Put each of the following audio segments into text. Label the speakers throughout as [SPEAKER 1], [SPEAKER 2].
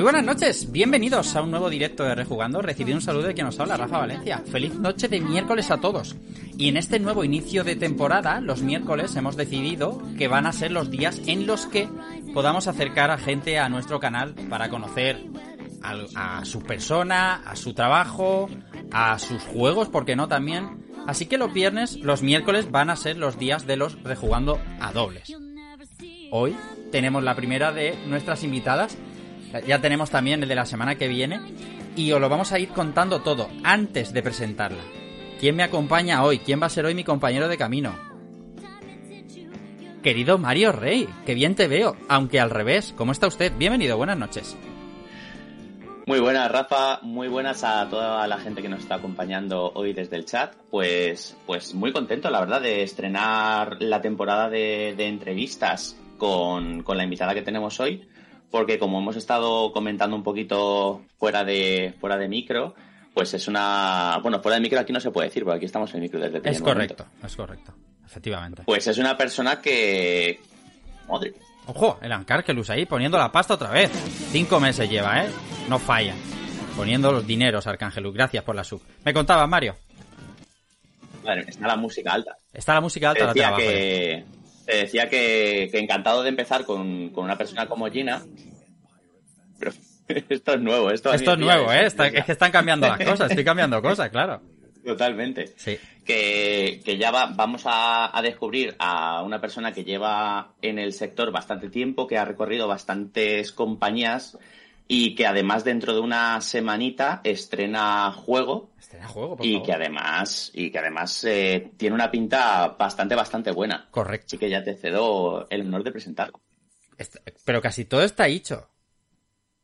[SPEAKER 1] Muy buenas noches, bienvenidos a un nuevo directo de Rejugando. Recibid un saludo de quien nos habla, Rafa Valencia. Feliz noche de miércoles a todos. Y en este nuevo inicio de temporada, los miércoles hemos decidido que van a ser los días en los que podamos acercar a gente a nuestro canal para conocer a, a su persona, a su trabajo, a sus juegos, porque no también. Así que los viernes, los miércoles van a ser los días de los Rejugando a dobles. Hoy tenemos la primera de nuestras invitadas ya tenemos también el de la semana que viene y os lo vamos a ir contando todo antes de presentarla. ¿Quién me acompaña hoy? ¿Quién va a ser hoy mi compañero de camino? Querido Mario Rey, qué bien te veo, aunque al revés. ¿Cómo está usted? Bienvenido, buenas noches.
[SPEAKER 2] Muy buenas, Rafa. Muy buenas a toda la gente que nos está acompañando hoy desde el chat. Pues, pues muy contento, la verdad, de estrenar la temporada de, de entrevistas con, con la invitada que tenemos hoy porque como hemos estado comentando un poquito fuera de, fuera de micro, pues es una... Bueno, fuera de micro aquí no se puede decir, porque aquí estamos en micro desde el
[SPEAKER 1] Es correcto, es correcto, efectivamente.
[SPEAKER 2] Pues es una persona que... Madre.
[SPEAKER 1] Ojo, el Ancargelus ahí poniendo la pasta otra vez. Cinco meses lleva, ¿eh? No falla. Poniendo los dineros, Arcángelus. Gracias por la sub. Me contaba Mario.
[SPEAKER 2] Está la música alta.
[SPEAKER 1] Está la música alta, la
[SPEAKER 2] Decía
[SPEAKER 1] trabajo.
[SPEAKER 2] que, te decía que, que encantado de empezar con, con una persona como Gina. Pero esto es nuevo, esto
[SPEAKER 1] Esto es nuevo, ¿eh? Está- es que están cambiando las cosas. Estoy cambiando cosas, claro.
[SPEAKER 2] Totalmente.
[SPEAKER 1] Sí.
[SPEAKER 2] Que, que ya va- vamos a, a descubrir a una persona que lleva en el sector bastante tiempo, que ha recorrido bastantes compañías y que además dentro de una semanita estrena juego
[SPEAKER 1] Estrena juego, por
[SPEAKER 2] y
[SPEAKER 1] favor.
[SPEAKER 2] que además y que además eh, tiene una pinta bastante bastante buena.
[SPEAKER 1] Correcto.
[SPEAKER 2] Así que ya te cedo el honor de presentarlo.
[SPEAKER 1] Pero casi todo está dicho.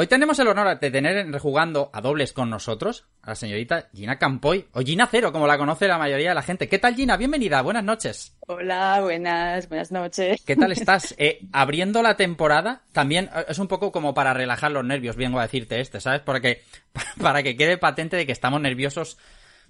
[SPEAKER 1] Hoy tenemos el honor de tener en rejugando a dobles con nosotros a la señorita Gina Campoy, o Gina Cero, como la conoce la mayoría de la gente. ¿Qué tal, Gina? Bienvenida, buenas noches.
[SPEAKER 3] Hola, buenas, buenas noches.
[SPEAKER 1] ¿Qué tal estás? Eh, abriendo la temporada, también eh, es un poco como para relajar los nervios, vengo a decirte este, ¿sabes? Porque para que quede patente de que estamos nerviosos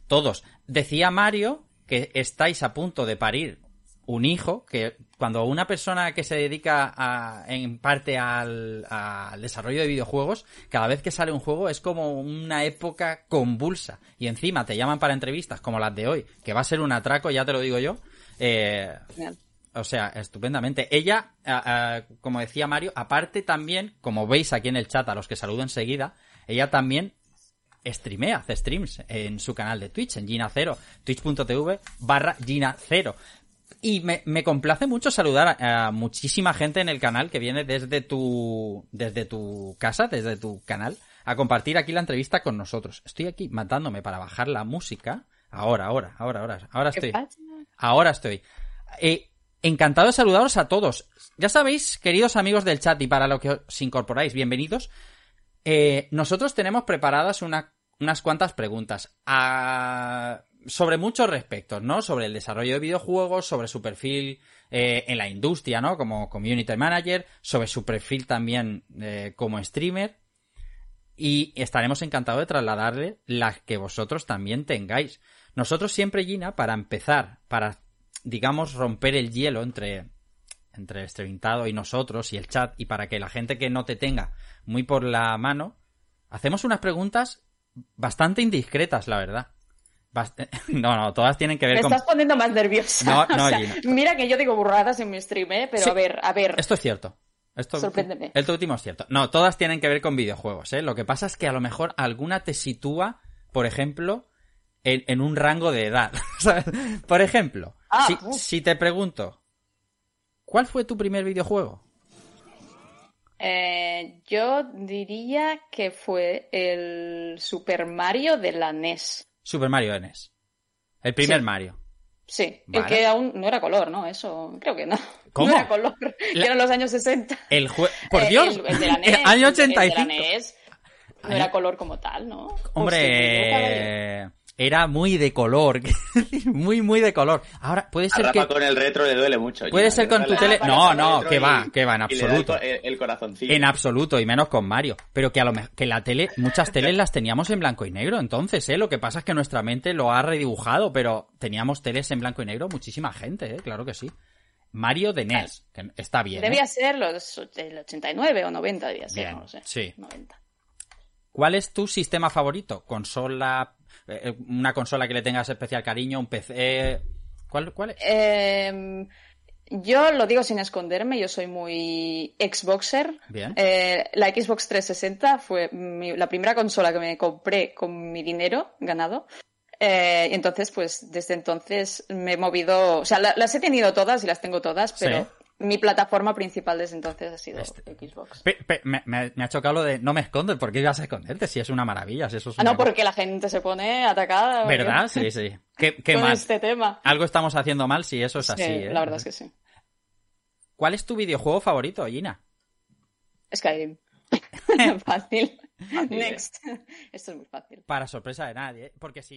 [SPEAKER 1] todos. Decía Mario que estáis a punto de parir un hijo, que cuando una persona que se dedica a- en parte al, al desarrollo de videojuegos, cada vez que sale un juego es como una época convulsa. Y encima te llaman para entrevistas como las de hoy, que va a ser un atraco, ya te lo digo yo. Eh, o sea, estupendamente. Ella, como decía Mario, aparte también, como veis aquí en el chat a los que saludo enseguida, ella también streamea, hace streams en su canal de Twitch, en Gina Cero, twitch.tv barra Gina Cero. Y me, me complace mucho saludar a, a muchísima gente en el canal que viene desde tu, desde tu casa, desde tu canal, a compartir aquí la entrevista con nosotros. Estoy aquí matándome para bajar la música. Ahora, ahora, ahora, ahora, ahora
[SPEAKER 3] ¿Qué
[SPEAKER 1] estoy. Ahora estoy. Eh, encantado de saludaros a todos. Ya sabéis, queridos amigos del chat, y para lo que os incorporáis, bienvenidos. Eh, nosotros tenemos preparadas una- unas cuantas preguntas a- sobre muchos respectos, ¿no? Sobre el desarrollo de videojuegos, sobre su perfil eh, en la industria, ¿no? Como community manager, sobre su perfil también eh, como streamer. Y estaremos encantados de trasladarle las que vosotros también tengáis. Nosotros siempre, Gina, para empezar, para, digamos, romper el hielo entre entre Estrevintado y nosotros y el chat, y para que la gente que no te tenga muy por la mano, hacemos unas preguntas bastante indiscretas, la verdad. No, no, todas tienen que ver
[SPEAKER 3] Me
[SPEAKER 1] con...
[SPEAKER 3] estás poniendo más nerviosa.
[SPEAKER 1] No,
[SPEAKER 3] O
[SPEAKER 1] no,
[SPEAKER 3] sea,
[SPEAKER 1] Gina.
[SPEAKER 3] mira que yo digo burradas en mi stream, ¿eh? Pero
[SPEAKER 1] Sí.
[SPEAKER 3] a ver, a ver.
[SPEAKER 1] Esto es cierto. Esto,
[SPEAKER 3] Sorpréndeme.
[SPEAKER 1] Esto último es cierto. No, todas tienen que ver con videojuegos, ¿eh? Lo que pasa es que a lo mejor alguna te sitúa, por ejemplo, en, en un rango de edad. ¿sabes? Por ejemplo,
[SPEAKER 3] Ah,
[SPEAKER 1] si, si te pregunto, ¿cuál fue tu primer videojuego?
[SPEAKER 3] Eh, yo diría que fue el Super Mario de la NES.
[SPEAKER 1] Super Mario NES. El primer
[SPEAKER 3] Sí.
[SPEAKER 1] Mario.
[SPEAKER 3] Sí,
[SPEAKER 1] Vale.
[SPEAKER 3] el que aún no era color, ¿no? Eso, creo que no.
[SPEAKER 1] ¿Cómo?
[SPEAKER 3] No era color, que
[SPEAKER 1] La-
[SPEAKER 3] eran los años 60.
[SPEAKER 1] El juego... Por
[SPEAKER 3] Eh,
[SPEAKER 1] Dios.
[SPEAKER 3] El, el de la NES.
[SPEAKER 1] Año
[SPEAKER 3] el de- el de la
[SPEAKER 1] 85.
[SPEAKER 3] NES no
[SPEAKER 1] Año-
[SPEAKER 3] era color como tal, ¿no?
[SPEAKER 1] Hombre, era muy de color. muy, muy de color. Ahora, puede
[SPEAKER 2] A
[SPEAKER 1] ser
[SPEAKER 2] Rafa
[SPEAKER 1] que...
[SPEAKER 2] con el retro le duele mucho.
[SPEAKER 1] Puede ser con tu tele... No, no, que va, que va, en
[SPEAKER 2] y le da el
[SPEAKER 1] absoluto.
[SPEAKER 2] El, el corazoncillo.
[SPEAKER 1] En absoluto, y menos con Mario. Pero que a lo mejor, que la tele, muchas teles las teníamos en blanco y negro, entonces, ¿eh? Lo que pasa es que nuestra mente lo ha redibujado, pero teníamos teles en blanco y negro muchísima gente, ¿eh? Claro que sí. Mario de NES, que está bien. ¿eh?
[SPEAKER 3] Debía ser los, el 89 o 90, debía ser,
[SPEAKER 1] Bien,
[SPEAKER 3] no lo sé.
[SPEAKER 1] sí.
[SPEAKER 3] 90.
[SPEAKER 1] ¿Cuál es tu sistema favorito? ¿Consola? Eh, ¿Una consola que le tengas especial cariño? ¿Un PC? ¿Cuál, cuál es?
[SPEAKER 3] Eh, yo lo digo sin esconderme, yo soy muy Xboxer.
[SPEAKER 1] Bien.
[SPEAKER 3] Eh, la Xbox 360 fue mi- la primera consola que me compré con mi dinero ganado. Eh, y entonces, pues desde entonces me he movido, o sea, la- las he tenido todas y las tengo todas, pero
[SPEAKER 1] Sí.
[SPEAKER 3] Mi plataforma principal desde entonces ha sido
[SPEAKER 1] Este-
[SPEAKER 3] Xbox.
[SPEAKER 1] Pe- pe- me, ha chocado lo de no me escondes, ¿por qué ibas a esconderte? Si es una maravilla, si eso es
[SPEAKER 3] Ah,
[SPEAKER 1] una
[SPEAKER 3] no, porque la gente se pone atacada.
[SPEAKER 1] ¿Verdad? Sí, sí. ¿Qué, qué
[SPEAKER 3] con
[SPEAKER 1] mal?
[SPEAKER 3] este tema.
[SPEAKER 1] Algo estamos haciendo mal si eso es así,
[SPEAKER 3] Sí,
[SPEAKER 1] ¿eh?
[SPEAKER 3] La verdad es que sí.
[SPEAKER 1] ¿Cuál es tu videojuego favorito, Gina?
[SPEAKER 3] Skyrim. fácil. Next. Esto es muy fácil.
[SPEAKER 1] Para sorpresa de nadie, ¿eh? porque sí.